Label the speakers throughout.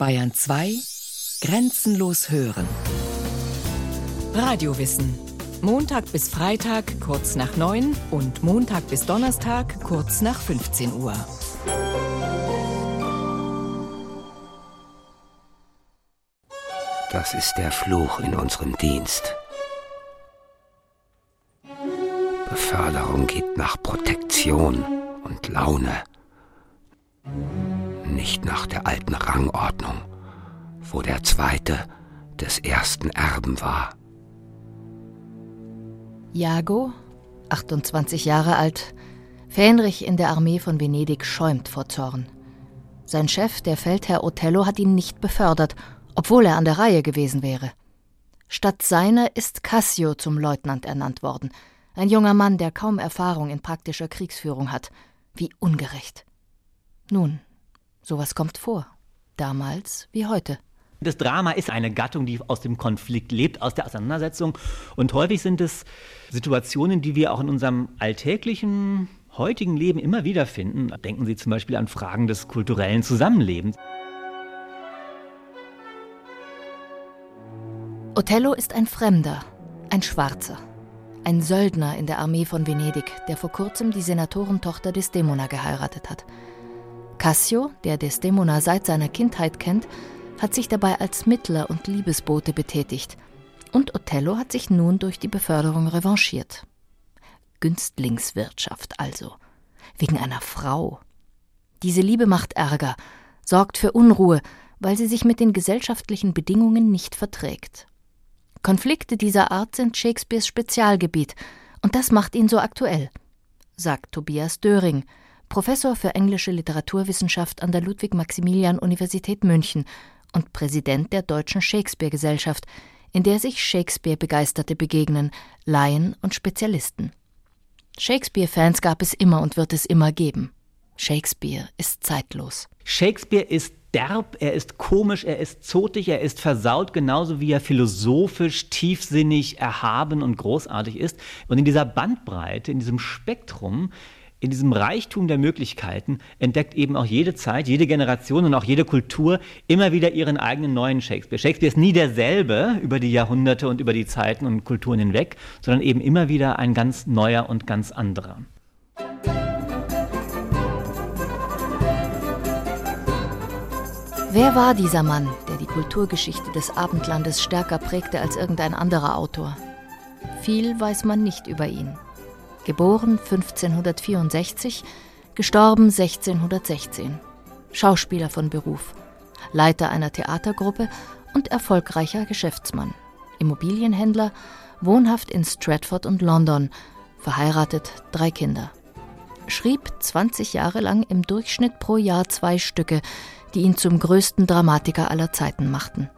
Speaker 1: Bayern 2 Grenzenlos hören. Radiowissen. Montag bis Freitag kurz nach 9 und Montag bis Donnerstag kurz nach 15 Uhr.
Speaker 2: Das ist der Fluch in unserem Dienst. Beförderung geht nach Protektion und Laune, nicht nach der alten Rangordnung, wo der Zweite des ersten Erben war.
Speaker 3: Jago, 28 Jahre alt, Fähnrich in der Armee von Venedig schäumt vor Zorn. Sein Chef, der Feldherr Othello, hat ihn nicht befördert, obwohl er an der Reihe gewesen wäre. Statt seiner ist Cassio zum Leutnant ernannt worden, ein junger Mann, der kaum Erfahrung in praktischer Kriegsführung hat. Wie ungerecht. Nun, sowas kommt vor, damals wie heute.
Speaker 4: Das Drama ist eine Gattung, die aus dem Konflikt lebt, aus der Auseinandersetzung. Und häufig sind es Situationen, die wir auch in unserem alltäglichen, heutigen Leben immer wieder finden. Denken Sie zum Beispiel an Fragen des kulturellen Zusammenlebens.
Speaker 3: Othello ist ein Fremder, ein Schwarzer, ein Söldner in der Armee von Venedig, der vor kurzem die Senatorentochter Desdemona geheiratet hat. Cassio, der Desdemona seit seiner Kindheit kennt, hat sich dabei als Mittler und Liebesbote betätigt. Und Othello hat sich nun durch die Beförderung revanchiert. Günstlingswirtschaft also. Wegen einer Frau. Diese Liebe macht Ärger, sorgt für Unruhe, weil sie sich mit den gesellschaftlichen Bedingungen nicht verträgt. Konflikte dieser Art sind Shakespeares Spezialgebiet, und das macht ihn so aktuell, sagt Tobias Döring, Professor für englische Literaturwissenschaft an der Ludwig-Maximilian-Universität München und Präsident der Deutschen Shakespeare-Gesellschaft, in der sich Shakespeare-Begeisterte begegnen, Laien und Spezialisten. Shakespeare-Fans gab es immer und wird es immer geben. Shakespeare ist zeitlos.
Speaker 4: Shakespeare ist derb, er ist komisch, er ist zotig, er ist versaut, genauso wie er philosophisch, tiefsinnig, erhaben und großartig ist. Und in dieser Bandbreite, in diesem Spektrum in diesem Reichtum der Möglichkeiten entdeckt eben auch jede Zeit, jede Generation und auch jede Kultur immer wieder ihren eigenen neuen Shakespeare. Shakespeare ist nie derselbe über die Jahrhunderte und über die Zeiten und Kulturen hinweg, sondern eben immer wieder ein ganz neuer und ganz anderer.
Speaker 3: Wer war dieser Mann, der die Kulturgeschichte des Abendlandes stärker prägte als irgendein anderer Autor? Viel weiß man nicht über ihn geboren 1564, gestorben 1616, Schauspieler von Beruf, Leiter einer Theatergruppe und erfolgreicher Geschäftsmann, Immobilienhändler, wohnhaft in Stratford und London, verheiratet, drei Kinder. Schrieb 20 Jahre lang im Durchschnitt pro Jahr zwei Stücke, die ihn zum größten Dramatiker aller Zeiten machten.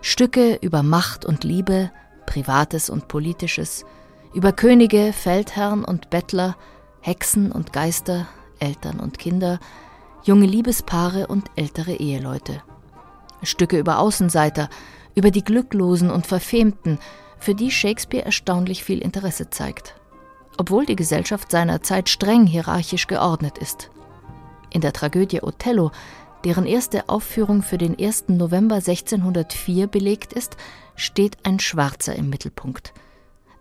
Speaker 3: Stücke über Macht und Liebe, Privates und Politisches, über Könige, Feldherren und Bettler, Hexen und Geister, Eltern und Kinder, junge Liebespaare und ältere Eheleute. Stücke über Außenseiter, über die Glücklosen und Verfemten, für die Shakespeare erstaunlich viel Interesse zeigt. Obwohl die Gesellschaft seiner Zeit streng hierarchisch geordnet ist. In der Tragödie Othello, deren erste Aufführung für den 1. November 1604 belegt ist, steht ein Schwarzer im Mittelpunkt –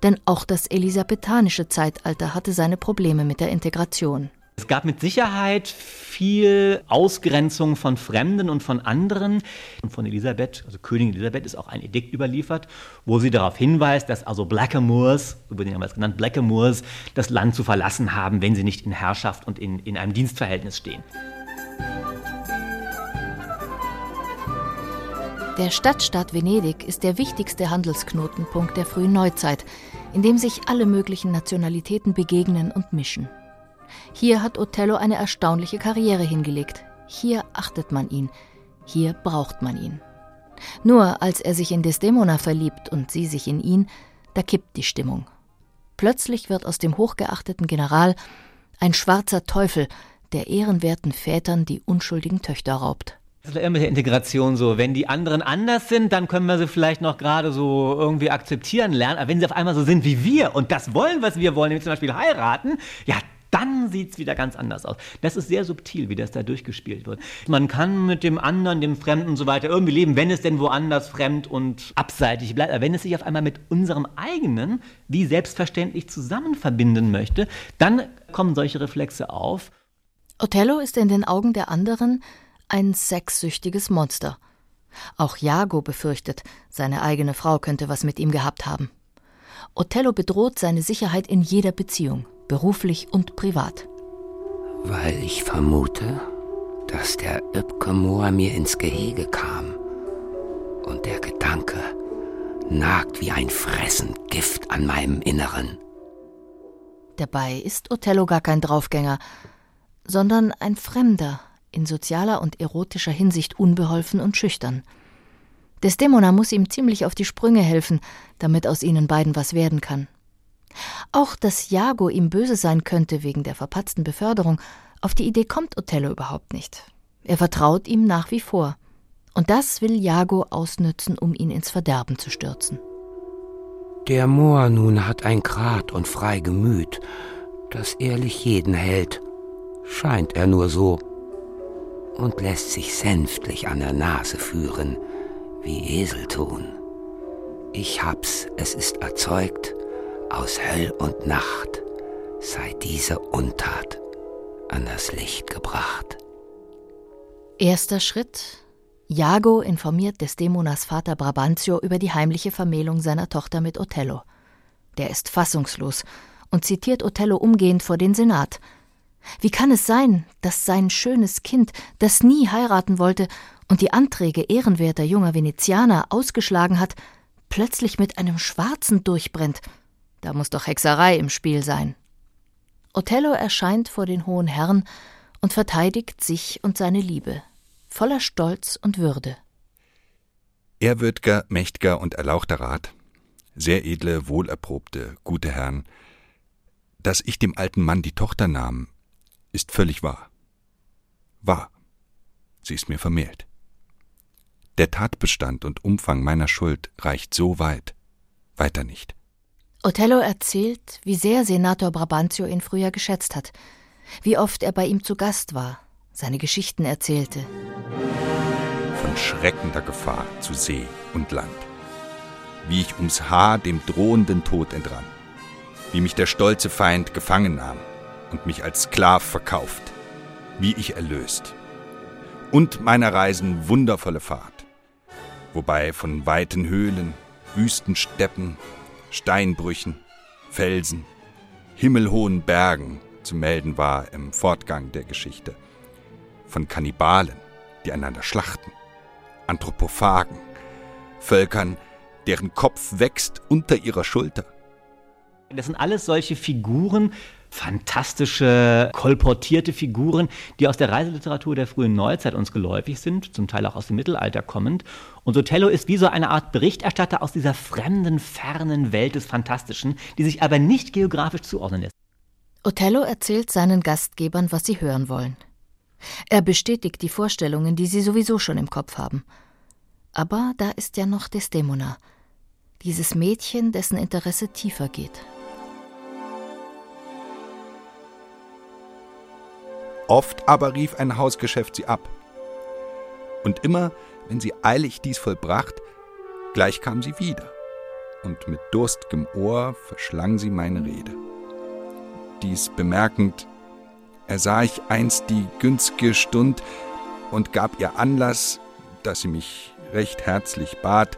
Speaker 3: denn auch das elisabethanische Zeitalter hatte seine Probleme mit der Integration.
Speaker 4: Es gab mit Sicherheit viel Ausgrenzung von Fremden und von anderen. Und von Elisabeth, also Königin Elisabeth, ist auch ein Edikt überliefert, wo sie darauf hinweist, dass also Blackamoors, über den haben wir es genannt, Blackamoors, das Land zu verlassen haben, wenn sie nicht in Herrschaft und in, in einem Dienstverhältnis stehen.
Speaker 3: Der Stadtstaat Venedig ist der wichtigste Handelsknotenpunkt der frühen Neuzeit, in dem sich alle möglichen Nationalitäten begegnen und mischen. Hier hat Othello eine erstaunliche Karriere hingelegt. Hier achtet man ihn. Hier braucht man ihn. Nur als er sich in Desdemona verliebt und sie sich in ihn, da kippt die Stimmung. Plötzlich wird aus dem hochgeachteten General ein schwarzer Teufel, der ehrenwerten Vätern die unschuldigen Töchter raubt.
Speaker 4: Das ist immer mit der Integration so. Wenn die anderen anders sind, dann können wir sie vielleicht noch gerade so irgendwie akzeptieren lernen. Aber wenn sie auf einmal so sind wie wir und das wollen, was wir wollen, nämlich zum Beispiel heiraten, ja, dann sieht es wieder ganz anders aus. Das ist sehr subtil, wie das da durchgespielt wird. Man kann mit dem anderen, dem Fremden und so weiter irgendwie leben, wenn es denn woanders fremd und abseitig bleibt. Aber wenn es sich auf einmal mit unserem eigenen wie selbstverständlich zusammen verbinden möchte, dann kommen solche Reflexe auf.
Speaker 3: Othello ist in den Augen der anderen ein sexsüchtiges Monster. Auch Jago befürchtet, seine eigene Frau könnte was mit ihm gehabt haben. Othello bedroht seine Sicherheit in jeder Beziehung, beruflich und privat.
Speaker 2: Weil ich vermute, dass der Öpke mir ins Gehege kam. Und der Gedanke nagt wie ein fressend Gift an meinem Inneren.
Speaker 3: Dabei ist Othello gar kein Draufgänger, sondern ein Fremder, in sozialer und erotischer Hinsicht unbeholfen und schüchtern. Desdemona muss ihm ziemlich auf die Sprünge helfen, damit aus ihnen beiden was werden kann. Auch dass Jago ihm böse sein könnte wegen der verpatzten Beförderung, auf die Idee kommt Othello überhaupt nicht. Er vertraut ihm nach wie vor. Und das will Jago ausnützen, um ihn ins Verderben zu stürzen.
Speaker 2: Der Moor nun hat ein Grad und frei Gemüt, das ehrlich jeden hält. Scheint er nur so und lässt sich sänftlich an der Nase führen, wie Esel tun. Ich hab's, es ist erzeugt, aus Höll und Nacht sei diese Untat an das Licht gebracht.
Speaker 3: Erster Schritt. Jago informiert Desdemonas Vater Brabantio über die heimliche Vermählung seiner Tochter mit Othello. Der ist fassungslos und zitiert Othello umgehend vor den Senat – wie kann es sein, dass sein schönes Kind, das nie heiraten wollte und die Anträge ehrenwerter junger Venezianer ausgeschlagen hat, plötzlich mit einem Schwarzen durchbrennt? Da muss doch Hexerei im Spiel sein. Othello erscheint vor den hohen Herren und verteidigt sich und seine Liebe, voller Stolz und Würde.
Speaker 5: Ehrwürdger, mächtiger und erlauchter Rat, sehr edle, wohlerprobte, gute Herren, dass ich dem alten Mann die Tochter nahm, ist völlig wahr. Wahr. Sie ist mir vermählt. Der Tatbestand und Umfang meiner Schuld reicht so weit, weiter nicht.
Speaker 3: Othello erzählt, wie sehr Senator Brabantio ihn früher geschätzt hat, wie oft er bei ihm zu Gast war, seine Geschichten erzählte.
Speaker 5: Von schreckender Gefahr zu See und Land. Wie ich ums Haar dem drohenden Tod entrann. Wie mich der stolze Feind gefangen nahm und mich als Sklav verkauft, wie ich erlöst. Und meiner Reisen wundervolle Fahrt, wobei von weiten Höhlen, wüsten Steppen, Steinbrüchen, Felsen, himmelhohen Bergen zu melden war im Fortgang der Geschichte. Von Kannibalen, die einander schlachten, Anthropophagen, Völkern, deren Kopf wächst unter ihrer Schulter.
Speaker 4: Das sind alles solche Figuren, fantastische, kolportierte Figuren, die aus der Reiseliteratur der frühen Neuzeit uns geläufig sind, zum Teil auch aus dem Mittelalter kommend. Und Othello ist wie so eine Art Berichterstatter aus dieser fremden, fernen Welt des Fantastischen, die sich aber nicht geografisch zuordnen lässt.
Speaker 3: Othello erzählt seinen Gastgebern, was sie hören wollen. Er bestätigt die Vorstellungen, die sie sowieso schon im Kopf haben. Aber da ist ja noch Desdemona, dieses Mädchen, dessen Interesse tiefer geht.
Speaker 5: Oft aber rief ein Hausgeschäft sie ab. Und immer, wenn sie eilig dies vollbracht, gleich kam sie wieder, und mit durstigem Ohr verschlang sie meine Rede. Dies bemerkend, ersah ich einst die günstige Stund und gab ihr Anlass, dass sie mich recht herzlich bat,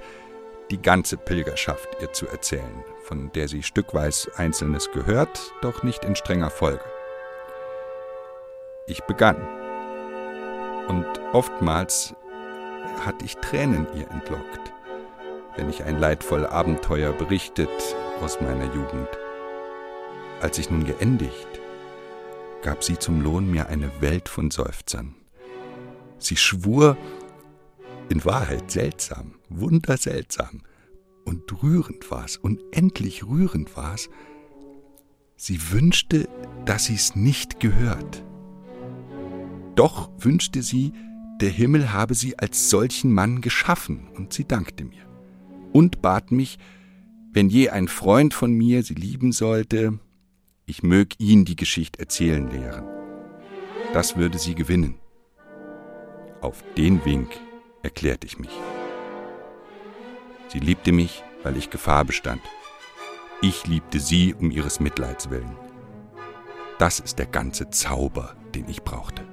Speaker 5: die ganze Pilgerschaft ihr zu erzählen, von der sie stückweis Einzelnes gehört, doch nicht in strenger Folge. Ich begann. Und oftmals hatte ich Tränen ihr entlockt, wenn ich ein leidvolles Abenteuer berichtet aus meiner Jugend. Als ich nun geendigt, gab sie zum Lohn mir eine Welt von Seufzern. Sie schwur, in Wahrheit seltsam, wunderseltsam und rührend war's, unendlich rührend war's, sie wünschte, dass sie's nicht gehört. Doch wünschte sie, der Himmel habe sie als solchen Mann geschaffen, und sie dankte mir. Und bat mich, wenn je ein Freund von mir sie lieben sollte, Ich mög ihn die Geschichte erzählen lehren. Das würde sie gewinnen. Auf den Wink erklärte ich mich. Sie liebte mich, weil ich Gefahr bestand. Ich liebte sie um ihres Mitleids willen. Das ist der ganze Zauber, den ich brauchte.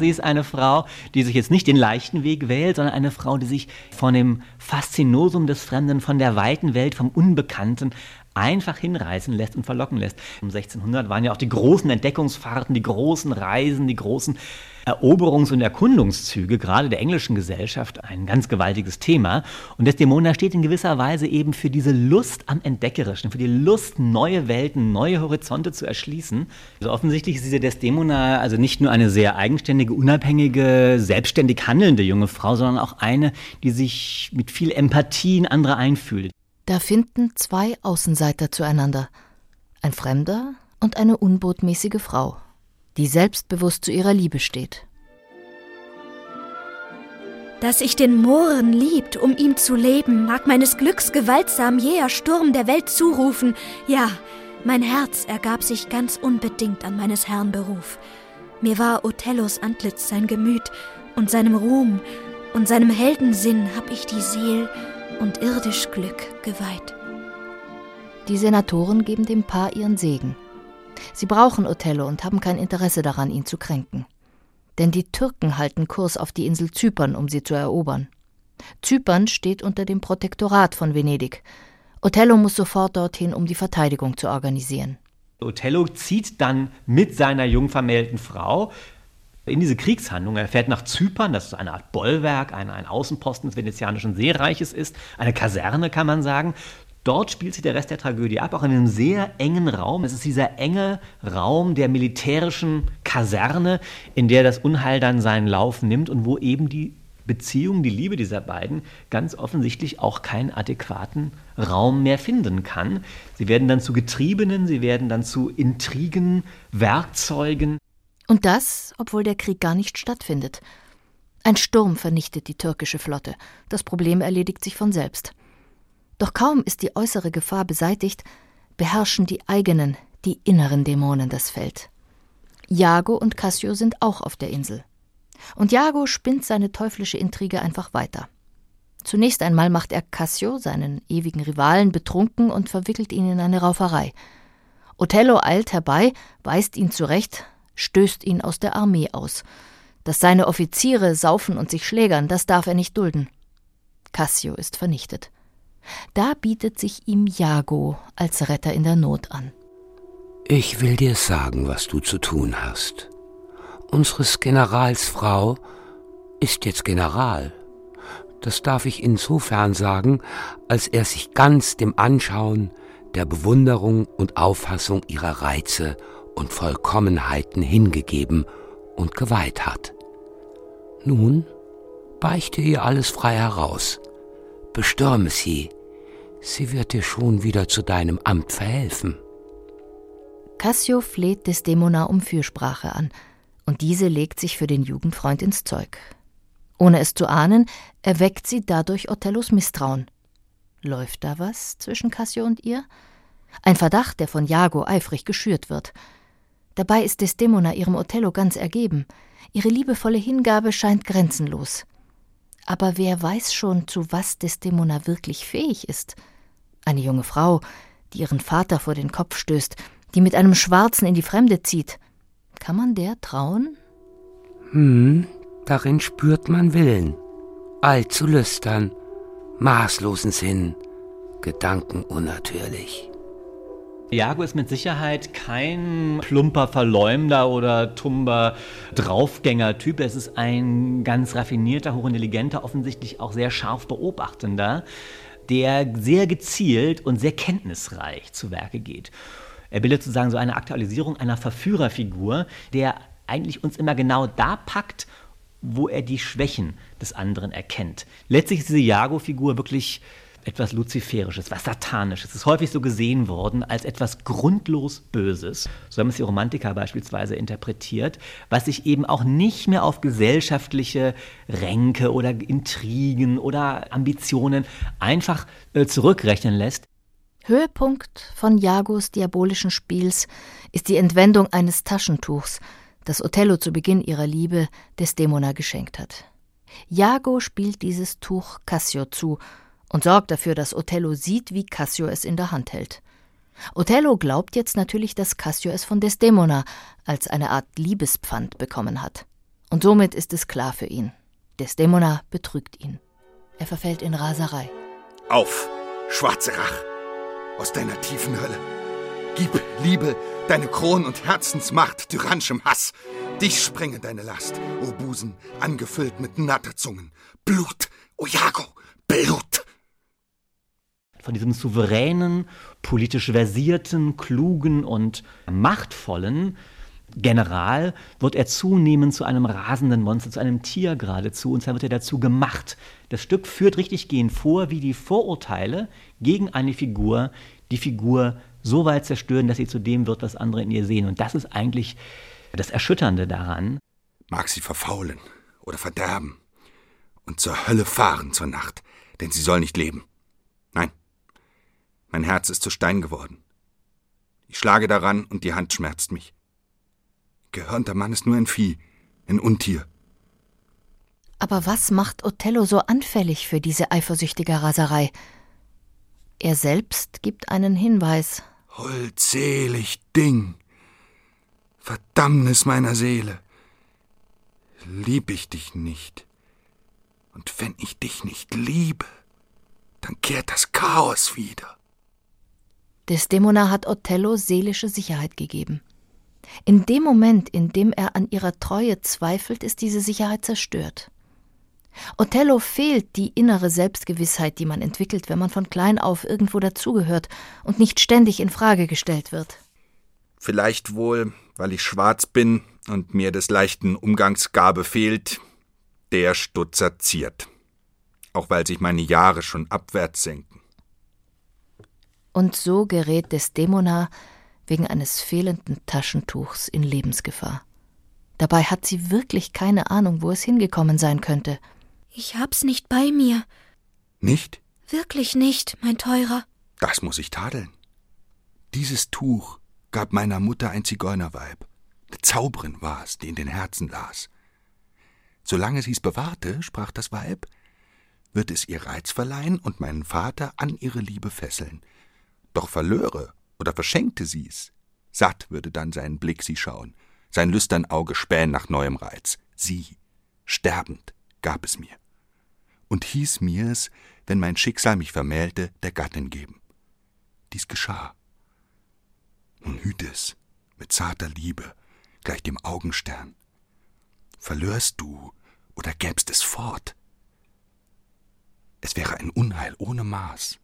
Speaker 4: Sie ist eine Frau, die sich jetzt nicht den leichten Weg wählt, sondern eine Frau, die sich von dem Faszinosum des Fremden, von der weiten Welt, vom Unbekannten einfach hinreißen lässt und verlocken lässt. Um 1600 waren ja auch die großen Entdeckungsfahrten, die großen Reisen, die großen Eroberungs- und Erkundungszüge, gerade der englischen Gesellschaft, ein ganz gewaltiges Thema. Und Desdemona steht in gewisser Weise eben für diese Lust am Entdeckerischen, für die Lust, neue Welten, neue Horizonte zu erschließen. Also offensichtlich ist diese Desdemona also nicht nur eine sehr eigenständige, unabhängige, selbstständig handelnde junge Frau, sondern auch eine, die sich mit viel Empathie in andere einfühlt.
Speaker 3: Da finden zwei Außenseiter zueinander. Ein Fremder und eine unbotmäßige Frau, die selbstbewusst zu ihrer Liebe steht.
Speaker 6: Dass ich den Mohren liebt, um ihm zu leben, mag meines Glücks gewaltsam jäher Sturm der Welt zurufen. Ja, mein Herz ergab sich ganz unbedingt an meines Herrn Beruf. Mir war Othellos Antlitz sein Gemüt, und seinem Ruhm und seinem Heldensinn hab ich die Seel und irdisch Glück geweiht.
Speaker 3: Die Senatoren geben dem Paar ihren Segen. Sie brauchen Othello und haben kein Interesse daran, ihn zu kränken. Denn die Türken halten Kurs auf die Insel Zypern, um sie zu erobern. Zypern steht unter dem Protektorat von Venedig. Othello muss sofort dorthin, um die Verteidigung zu organisieren.
Speaker 4: Othello zieht dann mit seiner jungvermählten Frau in diese Kriegshandlung. Er fährt nach Zypern, das ist eine Art Bollwerk, ein, ein Außenposten des venezianischen Seereiches ist, eine Kaserne kann man sagen. Dort spielt sich der Rest der Tragödie ab, auch in einem sehr engen Raum. Es ist dieser enge Raum der militärischen Kaserne, in der das Unheil dann seinen Lauf nimmt und wo eben die Beziehung, die Liebe dieser beiden ganz offensichtlich auch keinen adäquaten Raum mehr finden kann. Sie werden dann zu Getriebenen, sie werden dann zu Intrigen, Werkzeugen.
Speaker 3: Und das, obwohl der Krieg gar nicht stattfindet. Ein Sturm vernichtet die türkische Flotte. Das Problem erledigt sich von selbst. Doch kaum ist die äußere Gefahr beseitigt, beherrschen die eigenen, die inneren Dämonen das Feld. Jago und Cassio sind auch auf der Insel. Und Jago spinnt seine teuflische Intrige einfach weiter. Zunächst einmal macht er Cassio, seinen ewigen Rivalen, betrunken und verwickelt ihn in eine Rauferei. Othello eilt herbei, weist ihn zurecht, stößt ihn aus der Armee aus. Dass seine Offiziere saufen und sich schlägern, das darf er nicht dulden. Cassio ist vernichtet. Da bietet sich ihm Jago als Retter in der Not an.
Speaker 2: Ich will dir sagen, was du zu tun hast. Unseres Generals Frau ist jetzt General. Das darf ich insofern sagen, als er sich ganz dem Anschauen, der Bewunderung und Auffassung ihrer Reize und Vollkommenheiten hingegeben und geweiht hat. Nun beichte ihr alles frei heraus, bestürme sie, sie wird dir schon wieder zu deinem Amt verhelfen.
Speaker 3: Cassio fleht Desdemona um Fürsprache an, und diese legt sich für den Jugendfreund ins Zeug. Ohne es zu ahnen, erweckt sie dadurch Othellos Misstrauen. Läuft da was zwischen Cassio und ihr? Ein Verdacht, der von Jago eifrig geschürt wird. Dabei ist Desdemona ihrem Othello ganz ergeben. Ihre liebevolle Hingabe scheint grenzenlos. Aber wer weiß schon, zu was Desdemona wirklich fähig ist? Eine junge Frau, die ihren Vater vor den Kopf stößt, die mit einem Schwarzen in die Fremde zieht. Kann man der trauen?
Speaker 2: Hm, darin spürt man Willen. Allzu lüstern, maßlosen Sinn, Gedanken unnatürlich.
Speaker 4: Jago ist mit Sicherheit kein plumper Verleumder oder tumber Draufgänger-Typ. Es ist ein ganz raffinierter, hochintelligenter, offensichtlich auch sehr scharf beobachtender, der sehr gezielt und sehr kenntnisreich zu Werke geht. Er bildet sozusagen so eine Aktualisierung einer Verführerfigur, der eigentlich uns immer genau da packt, wo er die Schwächen des anderen erkennt. Letztlich ist diese Jago-Figur wirklich etwas Luziferisches, was Satanisches. Es ist häufig so gesehen worden als etwas grundlos Böses. So haben es die Romantiker beispielsweise interpretiert, was sich eben auch nicht mehr auf gesellschaftliche Ränke oder Intrigen oder Ambitionen einfach äh, zurückrechnen lässt.
Speaker 3: Höhepunkt von Jagos diabolischen Spiels ist die Entwendung eines Taschentuchs, das Othello zu Beginn ihrer Liebe Desdemona geschenkt hat. Jago spielt dieses Tuch Cassio zu und sorgt dafür, dass Othello sieht, wie Cassio es in der Hand hält. Othello glaubt jetzt natürlich, dass Cassio es von Desdemona als eine Art Liebespfand bekommen hat. Und somit ist es klar für ihn. Desdemona betrügt ihn. Er verfällt in Raserei.
Speaker 5: Auf, schwarze Rach, aus deiner tiefen Hölle. Gib, Liebe, deine Kron- und Herzensmacht tyrannischem Hass. Dich sprengen deine Last, o Busen, angefüllt mit Natterzungen. Blut, o Jago, Blut!
Speaker 4: Von diesem souveränen, politisch versierten, klugen und machtvollen General wird er zunehmend zu einem rasenden Monster, zu einem Tier geradezu, und zwar wird er dazu gemacht. Das Stück führt richtig gehend vor, wie die Vorurteile gegen eine Figur die Figur so weit zerstören, dass sie zu dem wird, was andere in ihr sehen. Und das ist eigentlich das Erschütternde daran.
Speaker 5: Mag sie verfaulen oder verderben und zur Hölle fahren zur Nacht, denn sie soll nicht leben. Mein Herz ist zu Stein geworden. Ich schlage daran und die Hand schmerzt mich. Gehörnter Mann ist nur ein Vieh, ein Untier.
Speaker 3: Aber was macht Othello so anfällig für diese eifersüchtige Raserei? Er selbst gibt einen Hinweis.
Speaker 5: Holdselig Ding, Verdammnis meiner Seele, lieb ich dich nicht. Und wenn ich dich nicht liebe, dann kehrt das Chaos wieder.
Speaker 3: Desdemona hat Othello seelische Sicherheit gegeben. In dem Moment, in dem er an ihrer Treue zweifelt, ist diese Sicherheit zerstört. Othello fehlt die innere Selbstgewissheit, die man entwickelt, wenn man von klein auf irgendwo dazugehört und nicht ständig in Frage gestellt wird.
Speaker 5: Vielleicht wohl, weil ich schwarz bin und mir des leichten Umgangsgabe fehlt, der Stutzer ziert. Auch weil sich meine Jahre schon abwärts senken.
Speaker 3: Und so gerät Desdemona wegen eines fehlenden Taschentuchs in Lebensgefahr. Dabei hat sie wirklich keine Ahnung, wo es hingekommen sein könnte.
Speaker 6: Ich hab's nicht bei mir.
Speaker 5: Nicht?
Speaker 6: Wirklich nicht, mein Teurer.
Speaker 5: Das muss ich tadeln. Dieses Tuch gab meiner Mutter ein Zigeunerweib. Eine Zauberin war's, die in den Herzen las. Solange sie's bewahrte, sprach das Weib, wird es ihr Reiz verleihen und meinen Vater an ihre Liebe fesseln. Doch verlöre oder verschenkte sie's, satt würde dann sein Blick sie schauen, sein lüstern Auge spähen nach neuem Reiz. Sie, sterbend, gab es mir. Und hieß mir's, wenn mein Schicksal mich vermählte, der Gattin geben. Dies geschah. Nun hüte es, mit zarter Liebe, gleich dem Augenstern. Verlörst du oder gäbst es fort? Es wäre ein Unheil ohne Maß.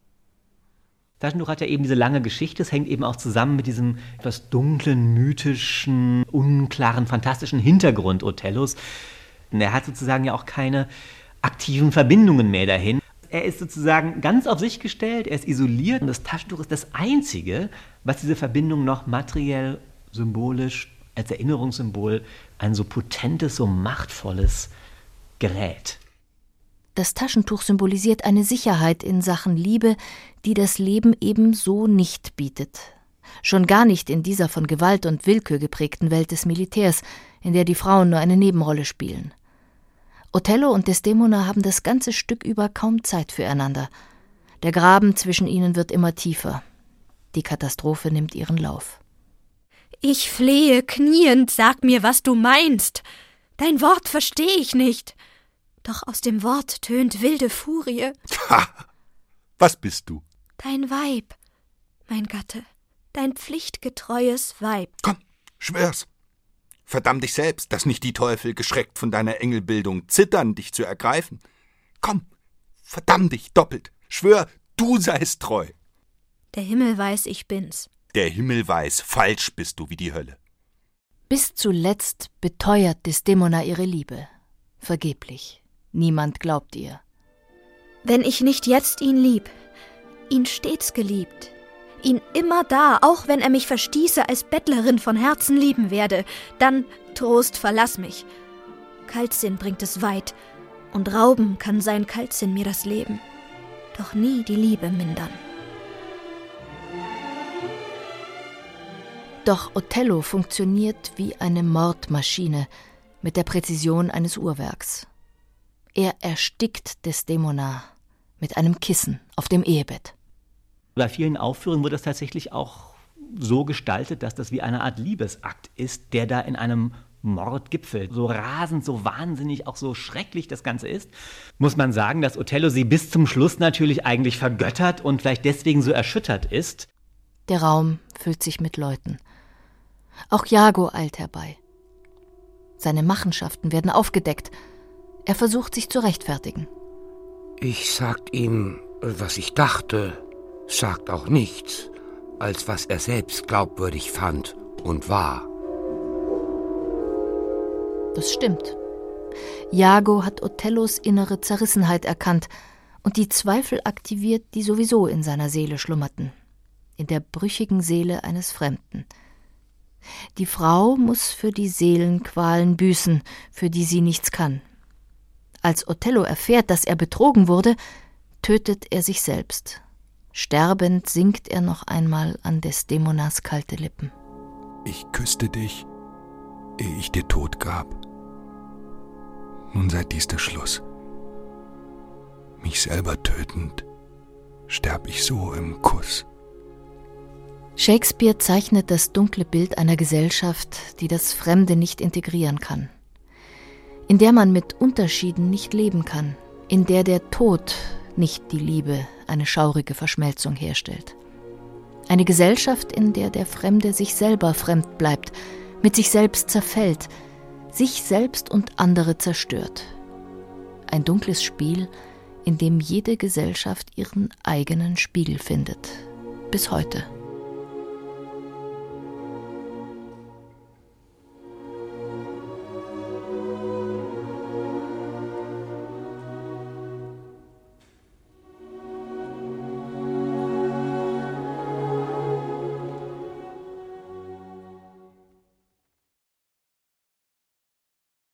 Speaker 4: Taschentuch hat ja eben diese lange Geschichte. Es hängt eben auch zusammen mit diesem etwas dunklen, mythischen, unklaren, fantastischen Hintergrund Othellos. Und er hat sozusagen ja auch keine aktiven Verbindungen mehr dahin. Er ist sozusagen ganz auf sich gestellt, er ist isoliert und das Taschentuch ist das Einzige, was diese Verbindung noch materiell, symbolisch, als Erinnerungssymbol ein so potentes, so machtvolles Gerät.
Speaker 3: Das Taschentuch symbolisiert eine Sicherheit in Sachen Liebe, die das Leben eben so nicht bietet. Schon gar nicht in dieser von Gewalt und Willkür geprägten Welt des Militärs, in der die Frauen nur eine Nebenrolle spielen. Othello und Desdemona haben das ganze Stück über kaum Zeit füreinander. Der Graben zwischen ihnen wird immer tiefer. Die Katastrophe nimmt ihren Lauf.
Speaker 6: Ich flehe kniend, sag mir, was du meinst. Dein Wort versteh ich nicht. Doch aus dem Wort tönt wilde Furie.
Speaker 5: Ha! Was bist du?
Speaker 6: Dein Weib, mein Gatte, dein pflichtgetreues Weib.
Speaker 5: Komm, schwör's. Verdamm dich selbst, dass nicht die Teufel, geschreckt von deiner Engelbildung, zittern, dich zu ergreifen. Komm, verdamm dich doppelt. Schwör, du seist treu.
Speaker 6: Der Himmel weiß, ich bin's.
Speaker 5: Der Himmel weiß, falsch bist du wie die Hölle.
Speaker 3: Bis zuletzt beteuert Desdemona ihre Liebe. Vergeblich. Niemand glaubt ihr.
Speaker 6: Wenn ich nicht jetzt ihn lieb, ihn stets geliebt, ihn immer da, auch wenn er mich verstieße, als Bettlerin von Herzen lieben werde, dann, Trost, verlass mich. Kaltsinn bringt es weit, und rauben kann sein Kaltsinn mir das Leben, doch nie die Liebe mindern.
Speaker 3: Doch Othello funktioniert wie eine Mordmaschine mit der Präzision eines Uhrwerks. Er erstickt Desdemona mit einem Kissen auf dem Ehebett.
Speaker 4: Bei vielen Aufführungen wird das tatsächlich auch so gestaltet, dass das wie eine Art Liebesakt ist, der da in einem Mord gipfelt. So rasend, so wahnsinnig, auch so schrecklich das Ganze ist, muss man sagen, dass Othello sie bis zum Schluss natürlich eigentlich vergöttert und vielleicht deswegen so erschüttert ist.
Speaker 3: Der Raum füllt sich mit Leuten. Auch Jago eilt herbei. Seine Machenschaften werden aufgedeckt. Er versucht sich zu rechtfertigen.
Speaker 2: Ich sagt ihm, was ich dachte, sagt auch nichts, als was er selbst glaubwürdig fand und war.
Speaker 3: Das stimmt. Jago hat Othellos innere Zerrissenheit erkannt und die Zweifel aktiviert, die sowieso in seiner Seele schlummerten, in der brüchigen Seele eines Fremden. Die Frau muss für die Seelenqualen büßen, für die sie nichts kann. Als Othello erfährt, dass er betrogen wurde, tötet er sich selbst. Sterbend sinkt er noch einmal an Desdemonas kalte Lippen.
Speaker 7: Ich küsste dich, ehe ich dir Tod gab. Nun sei dies der Schluss. Mich selber tötend, sterb ich so im Kuss.
Speaker 3: Shakespeare zeichnet das dunkle Bild einer Gesellschaft, die das Fremde nicht integrieren kann, in der man mit Unterschieden nicht leben kann, in der der Tod nicht die Liebe, eine schaurige Verschmelzung herstellt. Eine Gesellschaft, in der der Fremde sich selber fremd bleibt, mit sich selbst zerfällt, sich selbst und andere zerstört. Ein dunkles Spiel, in dem jede Gesellschaft ihren eigenen Spiegel findet. Bis heute.